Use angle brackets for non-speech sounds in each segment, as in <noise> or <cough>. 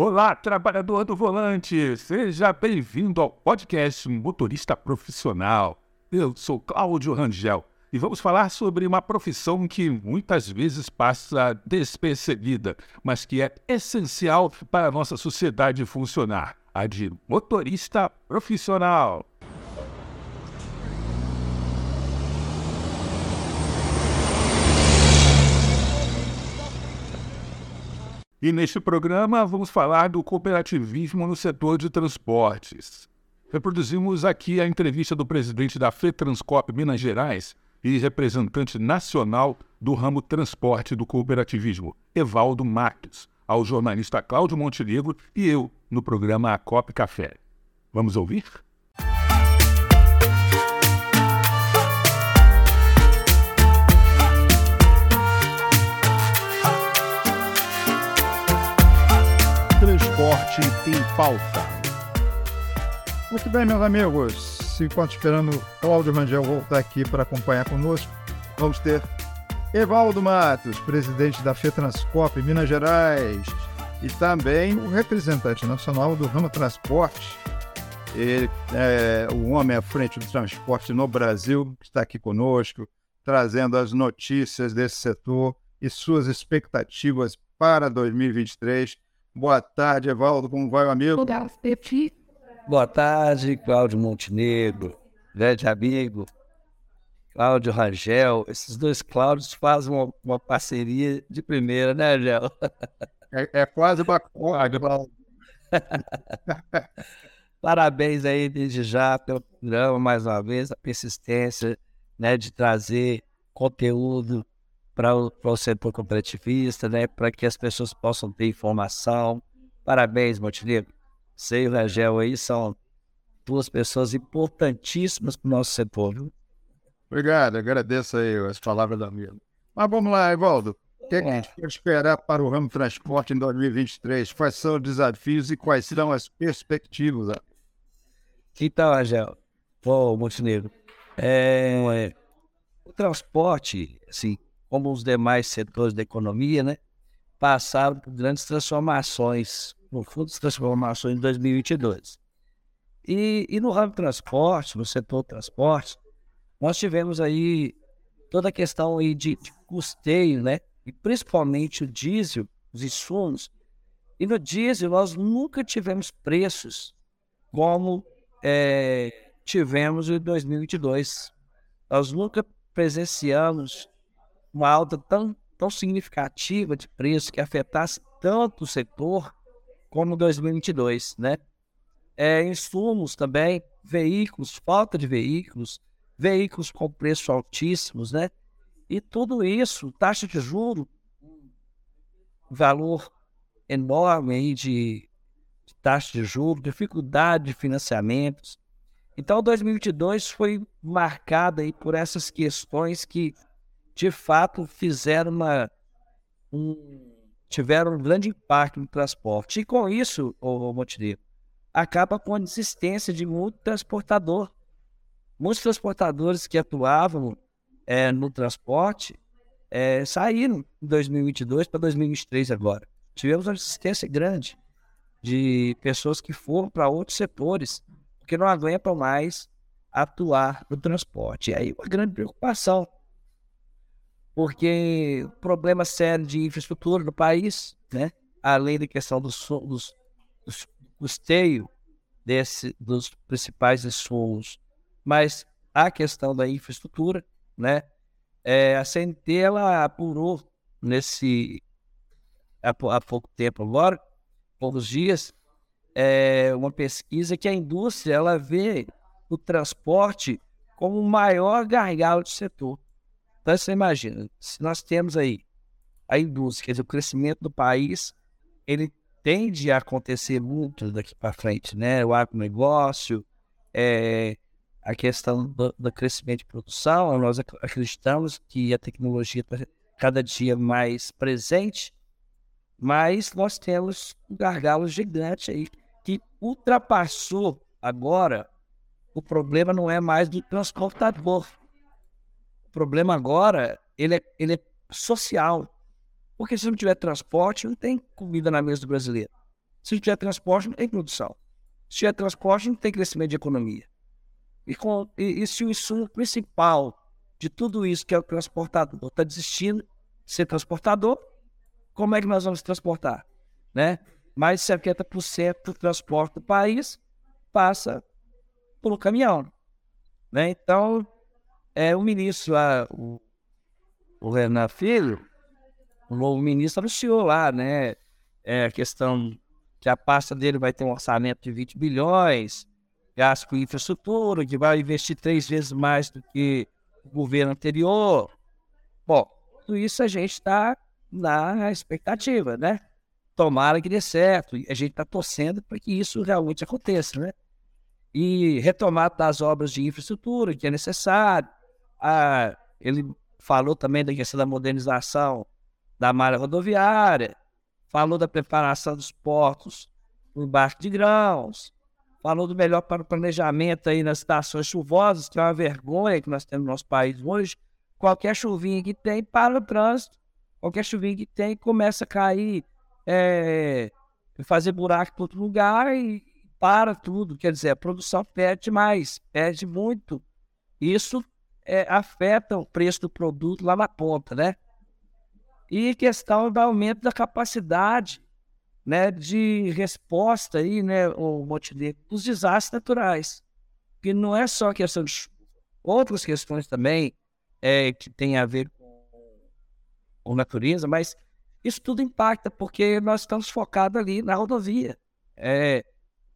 Olá, trabalhador do volante! Seja bem-vindo ao podcast Motorista Profissional. Eu sou Cláudio Rangel e vamos falar sobre uma profissão que muitas vezes passa despercebida, mas que é essencial para a nossa sociedade funcionar: a de motorista profissional. E neste programa vamos falar do cooperativismo no setor de transportes. Reproduzimos aqui a entrevista do presidente da FETranscop Minas Gerais e representante nacional do ramo transporte do cooperativismo, Evaldo Marques, ao jornalista Cláudio Montenegro e eu no programa Acop Café. Vamos ouvir? Transporte tem. Muito bem, meus amigos. Enquanto esperando Cláudio Rangel voltar aqui para acompanhar conosco, vamos ter Evaldo Matos, presidente da FETranscop Minas Gerais, e também o representante nacional do ramo transporte. Ele é o homem à frente do transporte no Brasil, que está aqui conosco, trazendo as notícias desse setor e suas expectativas para 2023. Boa tarde, Evaldo. Como vai, amigo? Boa tarde, Cláudio Montenegro, grande amigo, Cláudio Rangel. Esses dois Cláudios fazem uma, uma parceria de primeira, né, Rangel? É, é quase uma corda, Cláudio. <laughs> Parabéns aí desde já pelo programa, mais uma vez, a persistência né, de trazer conteúdo para o, setor cooperativista, né, para que as pessoas possam ter informação. Parabéns, Montenegro. Você e o Rangel aí são duas pessoas importantíssimas para o nosso setor. Viu? Obrigado, agradeço aí as palavras da amigo. Mas vamos lá, Evaldo. O que, é que a gente pode esperar para o ramo transporte em 2023? Quais são os desafios e quais são as perspectivas? Então, Rangel, pô, Montenegro, é, o transporte, assim, como os demais setores da economia, né, passaram por grandes transformações, profundas transformações em 2022. E, e no ramo transporte, no setor transporte, nós tivemos aí toda a questão aí de, de custeio, né, e principalmente o diesel, os insumos. E no diesel nós nunca tivemos preços como é, tivemos em 2022. Nós nunca presenciamos uma alta tão, tão significativa de preço que afetasse tanto o setor como 2022, né? É, insumos também, veículos, falta de veículos, veículos com preços altíssimos, né? E tudo isso, taxa de juro, valor enorme aí de, de taxa de juros, dificuldade de financiamentos. Então, 2022 foi marcado aí por essas questões que de fato fizeram uma, um, tiveram um grande impacto no transporte. E com isso, o Montenegro, acaba com a desistência de muito transportador. Muitos transportadores que atuavam é, no transporte é, saíram em 2022 para 2023 agora. Tivemos uma resistência grande de pessoas que foram para outros setores, porque não aguentam mais atuar no transporte. E aí uma grande preocupação porque problema sério de infraestrutura no país, né? além da questão do, dos, dos custeio desse, dos principais insumos, mas a questão da infraestrutura, né? É, a CNT ela apurou nesse há, há pouco tempo agora, poucos dias, é, uma pesquisa que a indústria ela vê o transporte como o maior gargalo do setor. Então você imagina, se nós temos aí a indústria, o crescimento do país, ele tende a acontecer muito daqui para frente, né? O agronegócio, é, a questão do, do, crescimento de produção, nós acreditamos que a tecnologia está cada dia mais presente, mas nós temos um gargalo gigante aí que ultrapassou agora. O problema não é mais do transportador, problema agora, ele é, ele é social. Porque se não tiver transporte, não tem comida na mesa do brasileiro. Se não tiver transporte, não tem produção. Se tiver transporte, não tem crescimento de economia. E, com, e, e se o insumo principal de tudo isso, que é o transportador, está desistindo de ser transportador, como é que nós vamos transportar? Né? Mais de 70% do transporte do país passa um caminhão. Né? Então, é, o ministro, a, o, o Renan Filho, o novo ministro anunciou lá, né? É, a questão que a pasta dele vai ter um orçamento de 20 bilhões, gasto com infraestrutura, que vai investir três vezes mais do que o governo anterior. Bom, tudo isso a gente está na expectativa, né? Tomara que dê certo. A gente está torcendo para que isso realmente aconteça, né? E retomada das obras de infraestrutura que é necessário. Ah, ele falou também da questão da modernização da malha rodoviária, falou da preparação dos portos no embarque de grãos, falou do melhor para o planejamento aí nas estações chuvosas, que é uma vergonha que nós temos no nosso país hoje. Qualquer chuvinha que tem, para o trânsito. Qualquer chuvinha que tem, começa a cair, é, fazer buraco em outro lugar e para tudo. Quer dizer, a produção perde mais, perde muito. Isso é, afeta o preço do produto lá na ponta, né? E questão do aumento da capacidade né, de resposta aí, né, o Montenegro, dos desastres naturais. Que não é só questão de outras questões também é, que tem a ver com, com natureza, mas isso tudo impacta porque nós estamos focados ali na rodovia. É,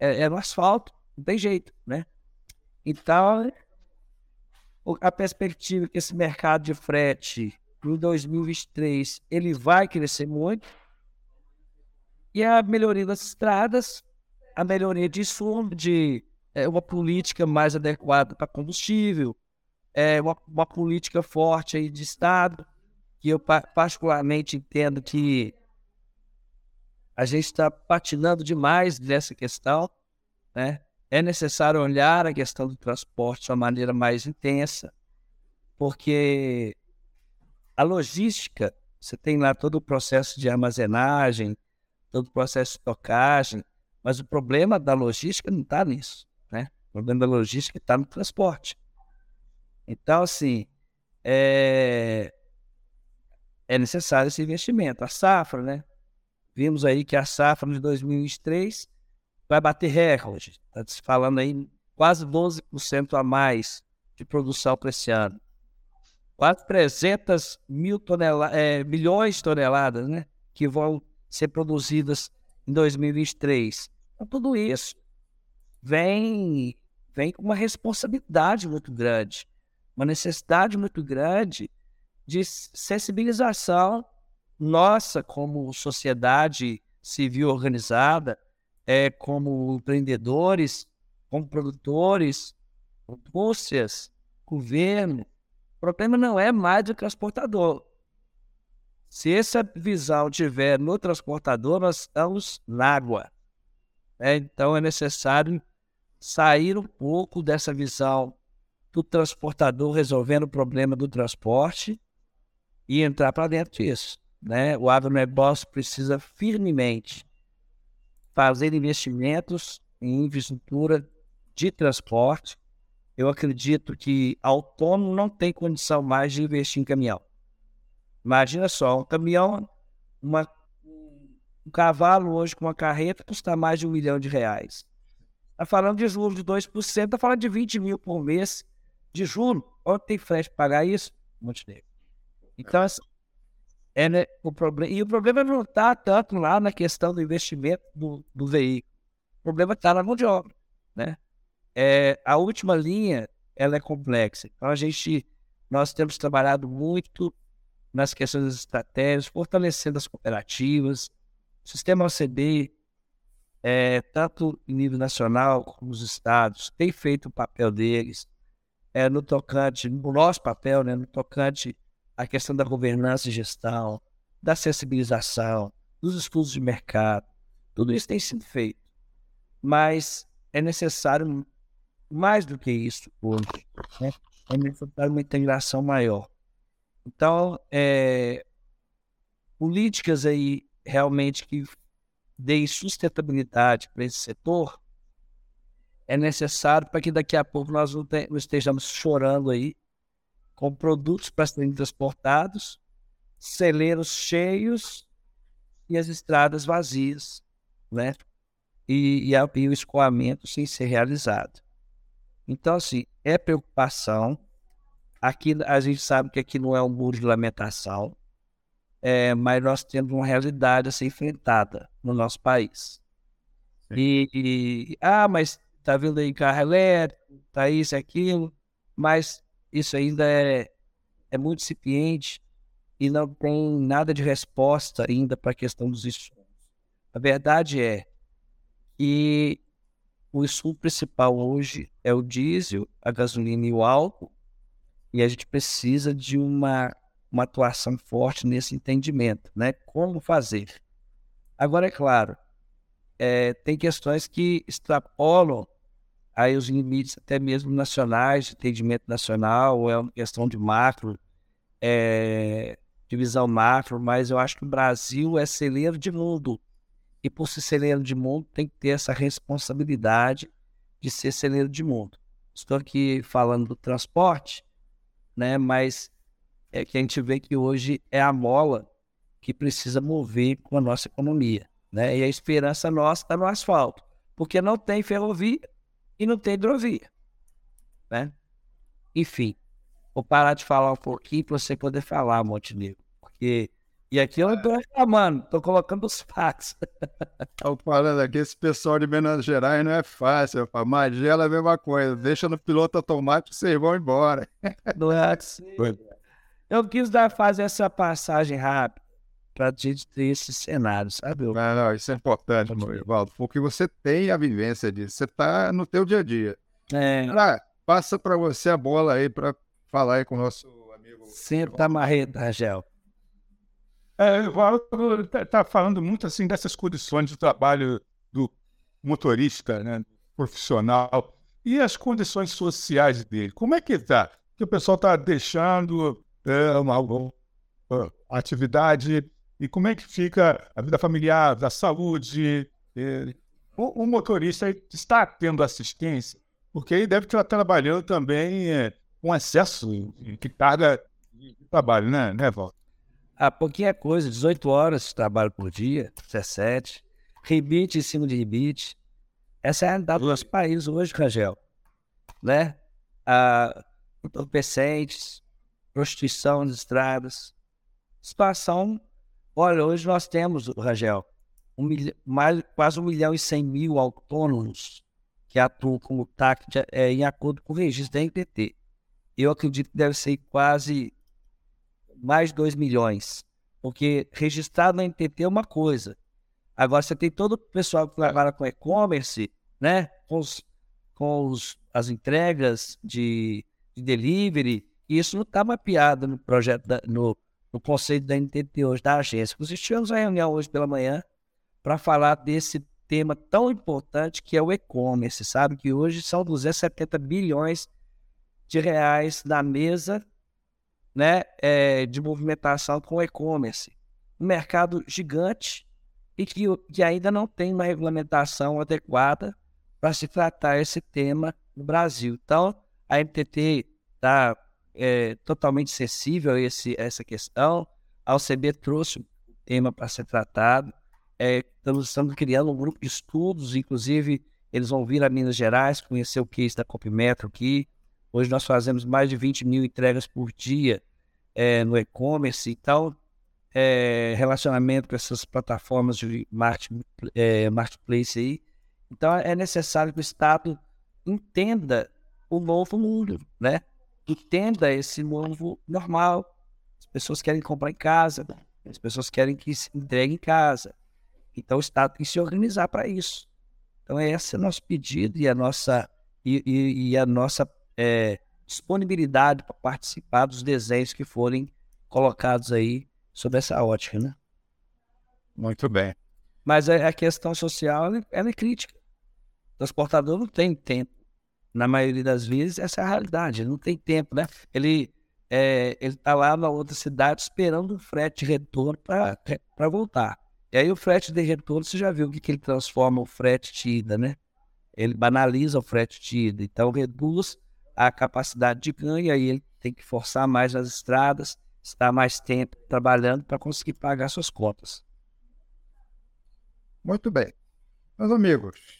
é, é no asfalto, não tem jeito, né? Então, a perspectiva que esse mercado de frete em 2023 ele vai crescer muito e a melhoria das estradas, a melhoria de de é, uma política mais adequada para combustível, é, uma, uma, política forte aí de Estado, que eu particularmente entendo que a gente está patinando demais nessa questão, né? É necessário olhar a questão do transporte de uma maneira mais intensa, porque a logística, você tem lá todo o processo de armazenagem, todo o processo de tocagem, mas o problema da logística não está nisso, né? O problema da logística está no transporte. Então, assim, é, é necessário esse investimento. A safra, né? Vimos aí que a safra de 2023 vai bater recorde. Está se falando aí quase 12% a mais de produção para esse ano. Quase 300 mil toneladas, é, milhões de toneladas, né? Que vão ser produzidas em 2023. Então, tudo isso vem, vem com uma responsabilidade muito grande, uma necessidade muito grande de sensibilização nossa como sociedade civil organizada, é, como empreendedores, como produtores, indústrias, governo. O problema não é mais do transportador. Se essa visão tiver no transportador, nós estamos na água. É, então é necessário sair um pouco dessa visão do transportador resolvendo o problema do transporte e entrar para dentro disso. Né? O agronegócio precisa firmemente fazer investimentos em infraestrutura de transporte. Eu acredito que autônomo não tem condição mais de investir em caminhão. Imagina só, um caminhão, uma, um cavalo hoje com uma carreta custa mais de um milhão de reais. Está falando de juros de 2%, está falando de 20 mil por mês de juro. Onde tem frete para pagar isso? Montenegro. Então, assim, é, né, o problema, e o problema não está tanto lá na questão do investimento do, do veículo. O problema está na mão de obra. Né? É, a última linha ela é complexa. Então, a gente, nós temos trabalhado muito nas questões das estratégias, fortalecendo as cooperativas. Sistema OCD, é, tanto em nível nacional como nos estados, tem feito o papel deles é, no tocante, no nosso papel, né, no tocante à questão da governança e gestão, da sensibilização, dos estudos de mercado. Tudo isso tem sido feito. Mas é necessário mais do que isso hoje. Né? É necessário uma integração maior. Então, é, políticas aí realmente que dê sustentabilidade para esse setor, é necessário para que daqui a pouco nós não, te, não estejamos chorando aí com produtos para serem transportados, celeiros cheios e as estradas vazias, né? E, e, e o escoamento sem ser realizado. Então, assim, é preocupação. Aqui a gente sabe que aqui não é um muro de lamentação, é, mas nós temos uma realidade a ser enfrentada no nosso país. E, e, ah, mas tá vindo aí carro elétrico, tá isso e aquilo, mas isso ainda é, é muito incipiente e não tem nada de resposta ainda para a questão dos insumos. A verdade é que o insumo principal hoje é o diesel, a gasolina e o álcool, e a gente precisa de uma, uma atuação forte nesse entendimento, né? Como fazer? Agora, é claro, é, tem questões que extrapolam aí os limites até mesmo nacionais, de entendimento nacional, é uma questão de macro, é, divisão macro, mas eu acho que o Brasil é celeiro de mundo. E por ser celeiro de mundo, tem que ter essa responsabilidade de ser celeiro de mundo. Estou aqui falando do transporte, né, mas é que a gente vê que hoje é a mola que precisa mover com a nossa economia. Né? E a esperança nossa está no asfalto, porque não tem ferrovia, e não tem hidrovia. Né? Enfim, vou parar de falar um pouquinho para você poder falar, Montenegro. Porque. E aqui eu estou reclamando, estou colocando os fatos. <laughs> Estou falando aqui, esse pessoal de Minas Gerais não é fácil. Rapaz. Magela é a mesma coisa. Deixa no piloto automático e vocês vão embora. Não é assim. Eu quis dar, fazer essa passagem rápida para a gente ter esse cenário, sabe? Não, não, isso é importante, Evaldo, porque você tem a vivência disso, você está no teu dia a dia. É. Ah, passa para você a bola aí para falar aí com o nosso amigo. Senta a marreta, Rangel. É, o Evaldo está tá falando muito assim dessas condições de trabalho do motorista, né, profissional, e as condições sociais dele. Como é que está? Que o pessoal está deixando é, uma, uma atividade e como é que fica a vida familiar, a saúde? O, o motorista está tendo assistência, porque ele deve estar trabalhando também é, com excesso de carga de trabalho, né, né Walter? Ah, pouquinha coisa, 18 horas de trabalho por dia, 17, rebite em cima de rebite. Essa é a realidade do nosso país hoje, Rangel. Né? Ah, entorpecentes, prostituição nas estradas. Situação Olha, hoje nós temos, Rangel, um milho, mais, quase um milhão e cem mil autônomos que atuam como TAC é, em acordo com o registro da NTT. Eu acredito que deve ser quase mais de 2 milhões, porque registrado na NTT é uma coisa. Agora você tem todo o pessoal que trabalha com e-commerce, né? Com, os, com os, as entregas de, de delivery, e isso não está mapeado no projeto, da, no, no conselho da NTT hoje, da agência. Nós tivemos uma reunião hoje pela manhã para falar desse tema tão importante que é o e-commerce, sabe? Que hoje são 270 bilhões de reais na mesa né, é, de movimentação com e-commerce. Um mercado gigante e que, que ainda não tem uma regulamentação adequada para se tratar esse tema no Brasil. Então, a NTT está é, totalmente sensível a, esse, a essa questão. A OCB trouxe o tema para ser tratado. É, estamos, estamos criando um grupo de estudos, inclusive eles vão vir a Minas Gerais, conhecer o case da Copimetro aqui. Hoje nós fazemos mais de 20 mil entregas por dia é, no e-commerce, então é, relacionamento com essas plataformas de é, marketplace aí. Então é necessário que o Estado entenda o novo mundo, né? Entenda esse novo normal. As pessoas querem comprar em casa, as pessoas querem que se entregue em casa. Então o Estado tem que se organizar para isso. Então esse é o nosso pedido e a nossa, e, e, e a nossa é, disponibilidade para participar dos desenhos que forem colocados aí sobre essa ótica, né? Muito bem. Mas a, a questão social ela, ela é crítica. O transportador não tem tempo na maioria das vezes, essa é a realidade. Ele não tem tempo, né? Ele é, está lá na outra cidade esperando o frete de retorno para voltar. E aí o frete de retorno, você já viu o que, que ele transforma o frete de ida, né? Ele banaliza o frete de ida, então reduz a capacidade de ganho, e aí ele tem que forçar mais as estradas, estar mais tempo trabalhando para conseguir pagar suas contas. Muito bem. Meus amigos,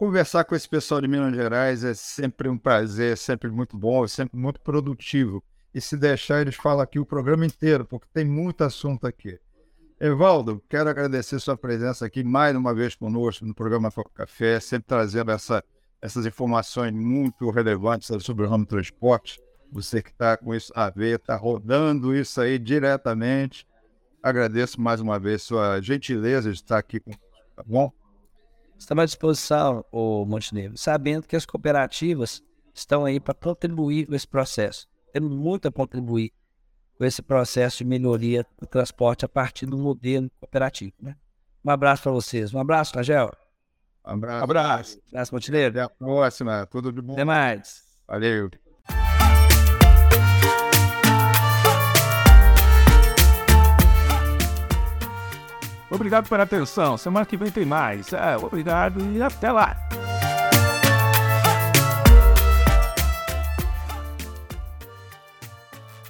conversar com esse pessoal de Minas Gerais é sempre um prazer, é sempre muito bom, é sempre muito produtivo. E se deixar, eles falam aqui o programa inteiro, porque tem muito assunto aqui. Evaldo, quero agradecer sua presença aqui mais uma vez conosco no programa Foco Café, sempre trazendo essa, essas informações muito relevantes sobre o ramo transporte. Você que está com isso a ver, está rodando isso aí diretamente. Agradeço mais uma vez sua gentileza de estar aqui com tá bom? Estamos à disposição, o Montenegro, sabendo que as cooperativas estão aí para contribuir com esse processo. Temos muito a contribuir com esse processo de melhoria do transporte a partir do modelo cooperativo. Né? Um abraço para vocês. Um abraço, Rangel. Um abraço. Abraço. Abraço, Montenegro. Até a próxima. Tudo de bom. Até mais. Valeu. Obrigado pela atenção. Semana que vem tem mais. É, obrigado e até lá.